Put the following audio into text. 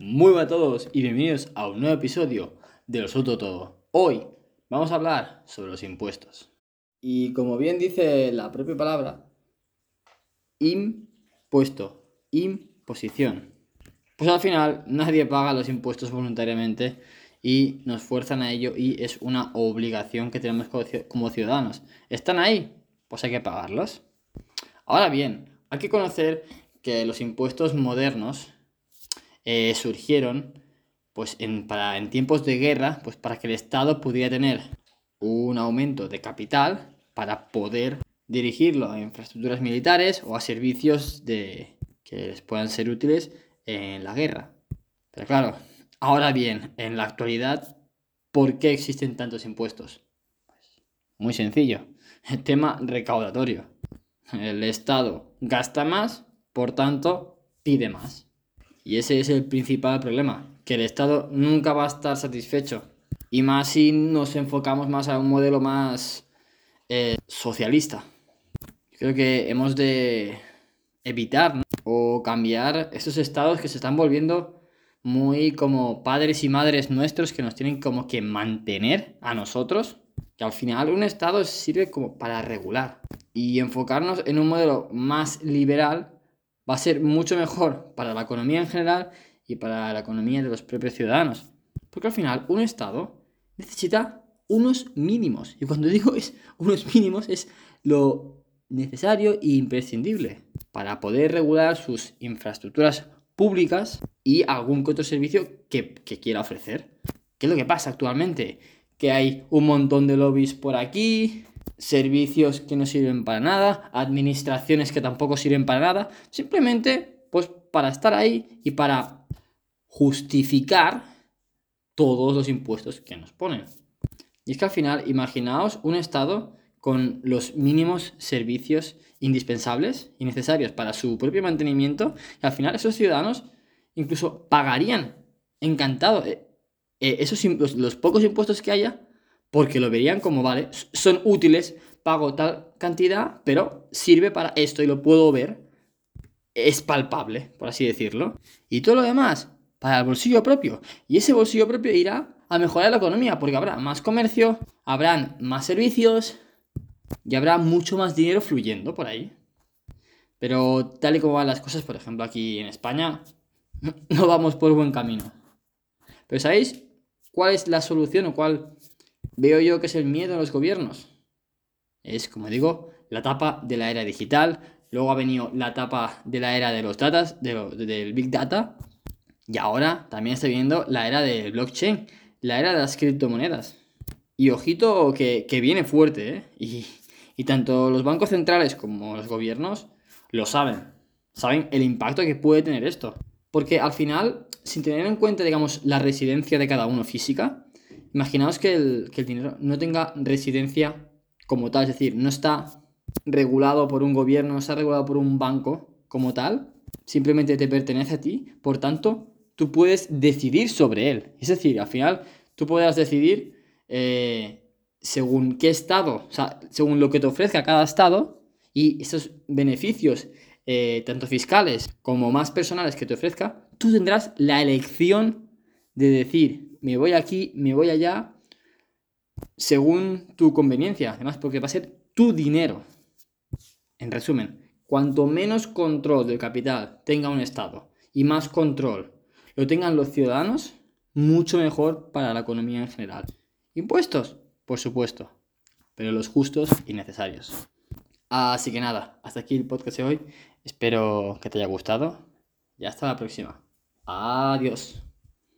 Muy buenas a todos y bienvenidos a un nuevo episodio de Lo Suelto Todo. Hoy vamos a hablar sobre los impuestos. Y como bien dice la propia palabra, impuesto, imposición. Pues al final nadie paga los impuestos voluntariamente y nos fuerzan a ello y es una obligación que tenemos como ciudadanos. ¿Están ahí? Pues hay que pagarlos. Ahora bien, hay que conocer que los impuestos modernos eh, surgieron pues en, para, en tiempos de guerra, pues para que el Estado pudiera tener un aumento de capital para poder dirigirlo a infraestructuras militares o a servicios de, que les puedan ser útiles en la guerra. Pero claro, ahora bien, en la actualidad, ¿por qué existen tantos impuestos? Pues, muy sencillo, el tema recaudatorio. El Estado gasta más, por tanto, pide más. Y ese es el principal problema, que el Estado nunca va a estar satisfecho. Y más si nos enfocamos más a un modelo más eh, socialista. Creo que hemos de evitar o cambiar estos estados que se están volviendo muy como padres y madres nuestros que nos tienen como que mantener a nosotros. Que al final un estado sirve como para regular. Y enfocarnos en un modelo más liberal va a ser mucho mejor para la economía en general y para la economía de los propios ciudadanos. Porque al final un Estado necesita unos mínimos. Y cuando digo es unos mínimos es lo necesario e imprescindible para poder regular sus infraestructuras públicas y algún otro servicio que, que quiera ofrecer. ¿Qué es lo que pasa actualmente? Que hay un montón de lobbies por aquí, servicios que no sirven para nada, administraciones que tampoco sirven para nada, simplemente pues para estar ahí y para justificar todos los impuestos que nos ponen. Y es que al final, imaginaos un Estado con los mínimos servicios indispensables y necesarios para su propio mantenimiento, y al final esos ciudadanos incluso pagarían encantado eh, eh, esos, los pocos impuestos que haya porque lo verían como, vale, son útiles, pago tal cantidad, pero sirve para esto y lo puedo ver, es palpable, por así decirlo. Y todo lo demás, para el bolsillo propio. Y ese bolsillo propio irá a mejorar la economía, porque habrá más comercio, habrán más servicios y habrá mucho más dinero fluyendo por ahí. Pero tal y como van las cosas, por ejemplo, aquí en España, no vamos por buen camino. Pero ¿sabéis cuál es la solución o cuál veo yo que es el miedo a los gobiernos. Es, como digo, la etapa de la era digital, luego ha venido la etapa de la era de los datas, del Big Data, y ahora también está viendo la era del blockchain, la era de las criptomonedas. Y ojito que, viene fuerte, ¿eh? Y, y tanto los bancos centrales como los gobiernos lo saben. Saben el impacto que puede tener esto. Porque al final, sin tener en cuenta, digamos, la residencia de cada uno física, Imaginaos que el, dinero no tenga residencia como tal, es decir, no está regulado por un gobierno, no está regulado por un banco como tal, simplemente te pertenece a ti, por tanto, tú puedes decidir sobre él. Es decir, al final, tú podrás decidir eh, según qué estado, o sea, según lo que te ofrezca cada estado y esos beneficios, eh, tanto fiscales como más personales que te ofrezca, tú tendrás la elección de decir, me voy aquí, me voy allá, según tu conveniencia, además porque va a ser tu dinero. En resumen, cuanto menos control del capital tenga un Estado y más control lo tengan los ciudadanos, mucho mejor para la economía en general. ¿Impuestos? Por supuesto, pero los justos y necesarios. Así que nada, hasta aquí el podcast de hoy. Espero que te haya gustado y hasta la próxima. Adiós.